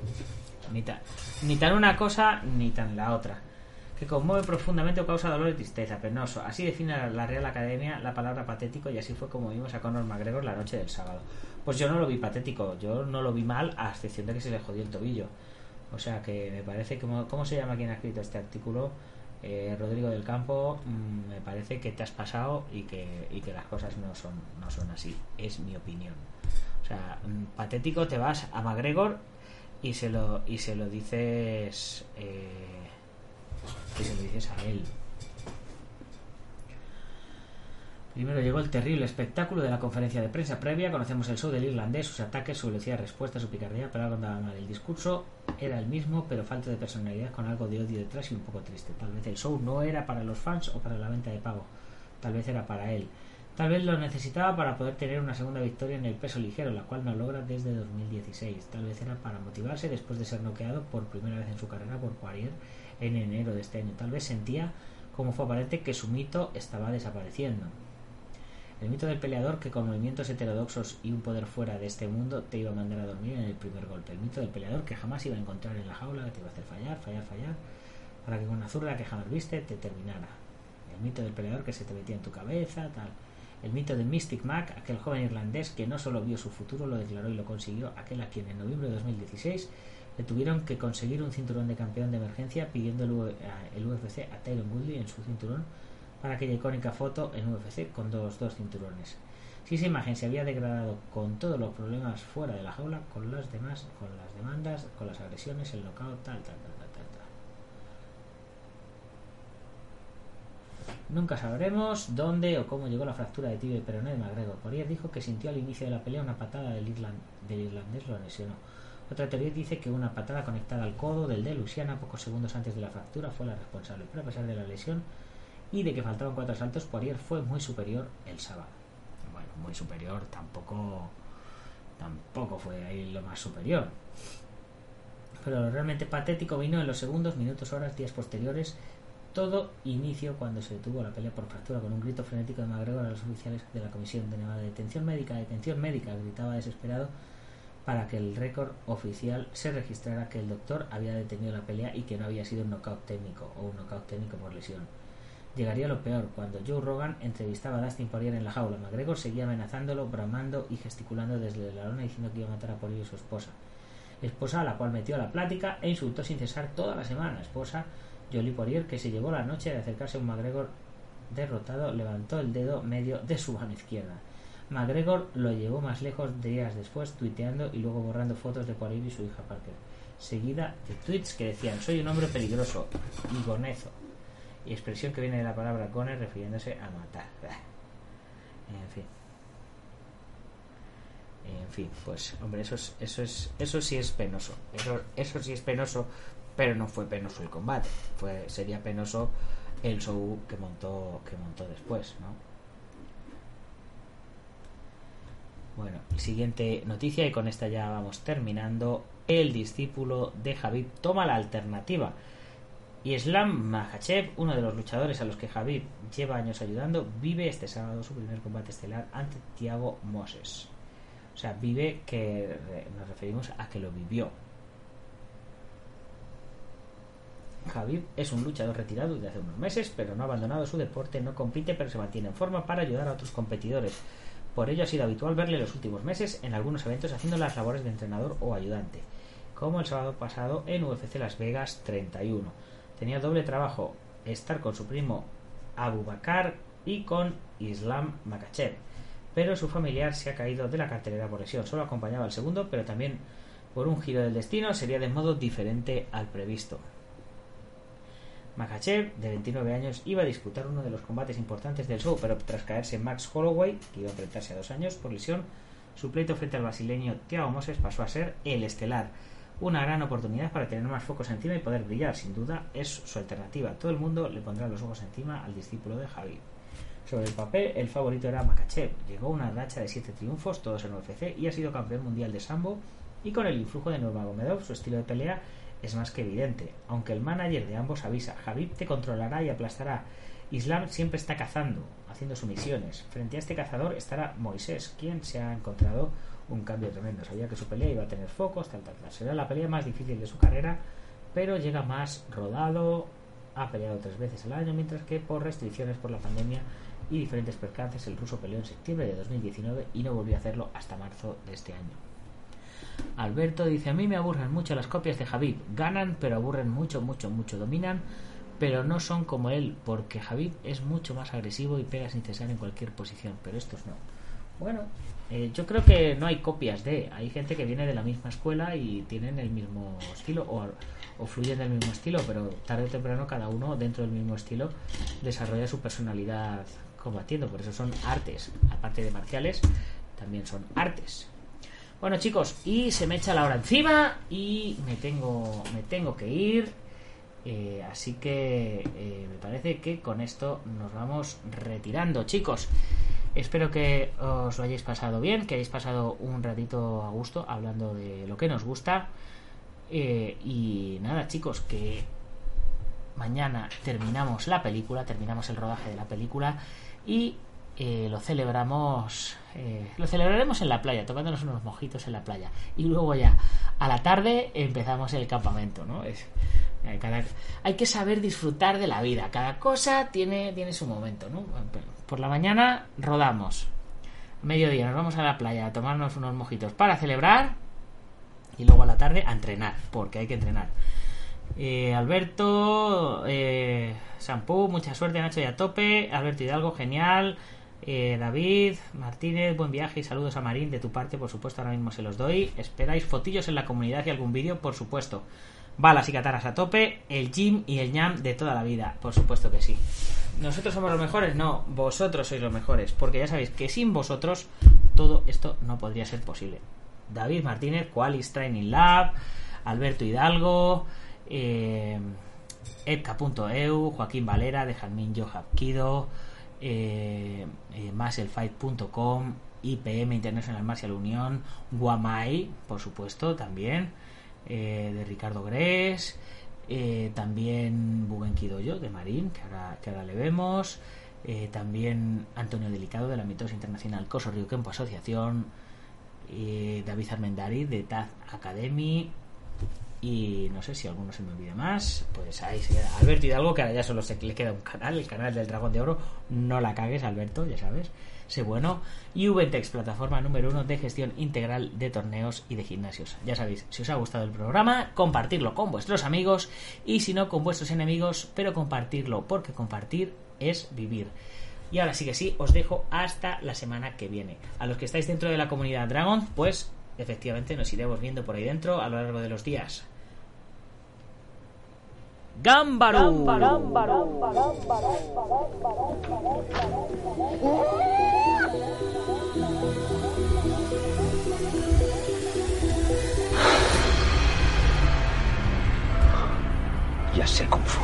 Ni tan, ni tan una cosa ni tan la otra que conmueve profundamente o causa dolor y tristeza, penoso. Así define la Real Academia la palabra patético y así fue como vimos a Conor McGregor la noche del sábado. Pues yo no lo vi patético, yo no lo vi mal, a excepción de que se le jodió el tobillo. O sea que me parece que, ¿cómo se llama quien ha escrito este artículo? Eh, Rodrigo del Campo, mmm, me parece que te has pasado y que, y que las cosas no son, no son así. Es mi opinión. O sea, mmm, patético te vas a McGregor y se lo, y se lo dices... Eh, que se lo dices a él. Primero llegó el terrible espectáculo de la conferencia de prensa previa. Conocemos el show del irlandés, sus ataques, su velocidad de respuesta, su picardía, pero algo andaba mal. El discurso era el mismo, pero falta de personalidad, con algo de odio detrás y un poco triste. Tal vez el show no era para los fans o para la venta de pago. Tal vez era para él. Tal vez lo necesitaba para poder tener una segunda victoria en el peso ligero, la cual no logra desde 2016. Tal vez era para motivarse después de ser noqueado por primera vez en su carrera por Poirier en enero de este año. Tal vez sentía, como fue aparente, que su mito estaba desapareciendo. El mito del peleador que con movimientos heterodoxos y un poder fuera de este mundo te iba a mandar a dormir en el primer golpe. El mito del peleador que jamás iba a encontrar en la jaula, que te iba a hacer fallar, fallar, fallar, para que con una zurda que jamás viste te terminara. El mito del peleador que se te metía en tu cabeza, tal. El mito de Mystic Mac, aquel joven irlandés que no solo vio su futuro, lo declaró y lo consiguió, aquel a quien en noviembre de 2016 le tuvieron que conseguir un cinturón de campeón de emergencia pidiendo el, UFC a Tyron Woodley en su cinturón para aquella icónica foto en UFC con dos, dos cinturones. Si esa imagen se había degradado con todos los problemas fuera de la jaula, con las demás, con las demandas, con las agresiones, el knockout, tal, tal, tal, tal, tal. tal. Nunca sabremos dónde o cómo llegó la fractura de tibia y peroné de McGregor. Poirier dijo que sintió al inicio de la pelea una patada del, del irlandés lo lesionó. Otra teoría dice que una patada conectada al codo del de Luciana pocos segundos antes de la fractura fue la responsable, pero a pesar de la lesión y de que faltaban cuatro asaltos, Poirier fue muy superior el sábado. Bueno, muy superior, tampoco tampoco fue ahí lo más superior. Pero lo realmente patético vino en los segundos, minutos, horas, días posteriores. Todo inicio cuando se detuvo la pelea por fractura con un grito frenético de McGregor a los oficiales de la Comisión de Nevada. Detención médica, detención médica, gritaba desesperado para que el récord oficial se registrara que el doctor había detenido la pelea y que no había sido un knockout técnico o un knockout técnico por lesión. Llegaría lo peor, cuando Joe Rogan entrevistaba a Dustin Poirier en la jaula. McGregor seguía amenazándolo, bramando y gesticulando desde la lona diciendo que iba a matar a Poirier y su esposa. Esposa a la cual metió a la plática e insultó sin cesar toda la semana. Esposa Jolie Poirier, que se llevó la noche de acercarse a un McGregor derrotado, levantó el dedo medio de su mano izquierda. McGregor lo llevó más lejos días después, tuiteando y luego borrando fotos de Poirier y su hija Parker, seguida de tweets que decían soy un hombre peligroso y gonezo, y expresión que viene de la palabra goner refiriéndose a matar. [LAUGHS] En fin. En fin, pues hombre, eso es, eso es, eso sí es penoso. Eso, eso sí es penoso, pero no fue penoso el combate. Fue, sería penoso el show que montó, que montó después, ¿no? Bueno, siguiente noticia y con esta ya vamos terminando. El discípulo de Javib toma la alternativa. Islam Makhachev, uno de los luchadores a los que Javib lleva años ayudando, vive este sábado su primer combate estelar ante Thiago Moses. O sea, vive que eh, nos referimos a que lo vivió. Javib es un luchador retirado desde hace unos meses, pero no ha abandonado su deporte, no compite, pero se mantiene en forma para ayudar a otros competidores. Por ello ha sido habitual verle los últimos meses en algunos eventos haciendo las labores de entrenador o ayudante, como el sábado pasado en UFC Las Vegas 31. Tenía doble trabajo, estar con su primo Abu Bakar y con Islam Makachev, pero su familiar se ha caído de la cartelera por lesión. Solo acompañaba al segundo, pero también por un giro del destino sería de modo diferente al previsto. Makachev, de 29 años, iba a disputar uno de los combates importantes del show, pero tras caerse Max Holloway, que iba a enfrentarse a dos años por lesión, su pleito frente al brasileño Thiago Moses pasó a ser el estelar. Una gran oportunidad para tener más focos encima y poder brillar, sin duda, es su alternativa. Todo el mundo le pondrá los ojos encima al discípulo de Javi. Sobre el papel, el favorito era Makachev. Llegó una racha de 7 triunfos, todos en UFC, y ha sido campeón mundial de sambo. Y con el influjo de Nurmagomedov, su estilo de pelea es más que evidente. Aunque el manager de ambos avisa, Javib te controlará y aplastará. Islam siempre está cazando, haciendo sumisiones. Frente a este cazador estará Moisés, quien se ha encontrado un cambio tremendo. Sabía que su pelea iba a tener focos, tal, tal, tal. Será la pelea más difícil de su carrera, pero llega más rodado. Ha peleado tres veces al año, mientras que por restricciones por la pandemia y diferentes percances, el ruso peleó en septiembre de 2019 y no volvió a hacerlo hasta marzo de este año. Alberto dice, a mí me aburren mucho las copias de Javib. Ganan, pero aburren mucho, mucho, mucho. Dominan, pero no son como él, porque Javib es mucho más agresivo y pega sin cesar en cualquier posición, pero estos no. Bueno, eh, yo creo que no hay copias de. Hay gente que viene de la misma escuela y tienen el mismo estilo o, o fluyen del mismo estilo, pero tarde o temprano cada uno dentro del mismo estilo desarrolla su personalidad combatiendo. Por eso son artes. Aparte de marciales, también son artes. Bueno chicos, y se me echa la hora encima y me tengo, me tengo que ir. Eh, así que eh, me parece que con esto nos vamos retirando, chicos. Espero que os lo hayáis pasado bien, que hayáis pasado un ratito a gusto hablando de lo que nos gusta. Eh, y nada, chicos, que mañana terminamos la película, terminamos el rodaje de la película y eh, lo celebramos eh, lo celebraremos en la playa tomándonos unos mojitos en la playa. Y luego ya a la tarde empezamos el campamento no es eh, hay que saber disfrutar de la vida. Cada cosa tiene tiene su momento no por la mañana rodamos. A mediodía nos vamos a la playa a tomarnos unos mojitos para celebrar y luego a la tarde a entrenar porque hay que entrenar. Eh, Alberto, eh, mucha suerte, Nacho y a tope. Alberto Hidalgo, genial. Eh, David, Martínez, buen viaje y saludos a Marín de tu parte, por supuesto, ahora mismo se los doy. Esperáis fotillos en la comunidad y algún vídeo, por supuesto. Balas y katanas a tope, el Jim y el ñam de toda la vida, por supuesto que sí. ¿Nosotros somos los mejores? No, vosotros sois los mejores, porque ya sabéis que sin vosotros todo esto no podría ser posible. David Martínez, Qualis Training Lab, Alberto Hidalgo, eh, Joaquín Valera, de Jalmín Johab Kido, eh, eh, maselfight.com, IPM International Martial Unión, Guamai, por supuesto, también, eh, de Ricardo Gres, eh, también Buguen Kidoyo, de Marín, que ahora, que ahora le vemos, eh, también Antonio Delicado, de la Mitosis Internacional Coso Río Kempo Asociación, eh, David Armendari, de Taz Academy, y no sé si alguno se me olvida más. Pues ahí se queda Alberto Hidalgo, que ahora ya solo se le queda un canal, el canal del Dragón de Oro. No la cagues, Alberto, ya sabes. Sé bueno. Y Ventex, plataforma número uno de gestión integral de torneos y de gimnasios. Ya sabéis, si os ha gustado el programa, compartirlo con vuestros amigos y si no, con vuestros enemigos, pero compartirlo, porque compartir es vivir. Y ahora sí que sí, os dejo hasta la semana que viene. A los que estáis dentro de la comunidad Dragon, pues efectivamente nos iremos viendo por ahí dentro a lo largo de los días. Gámbaro.
Ya sé Kung Fu.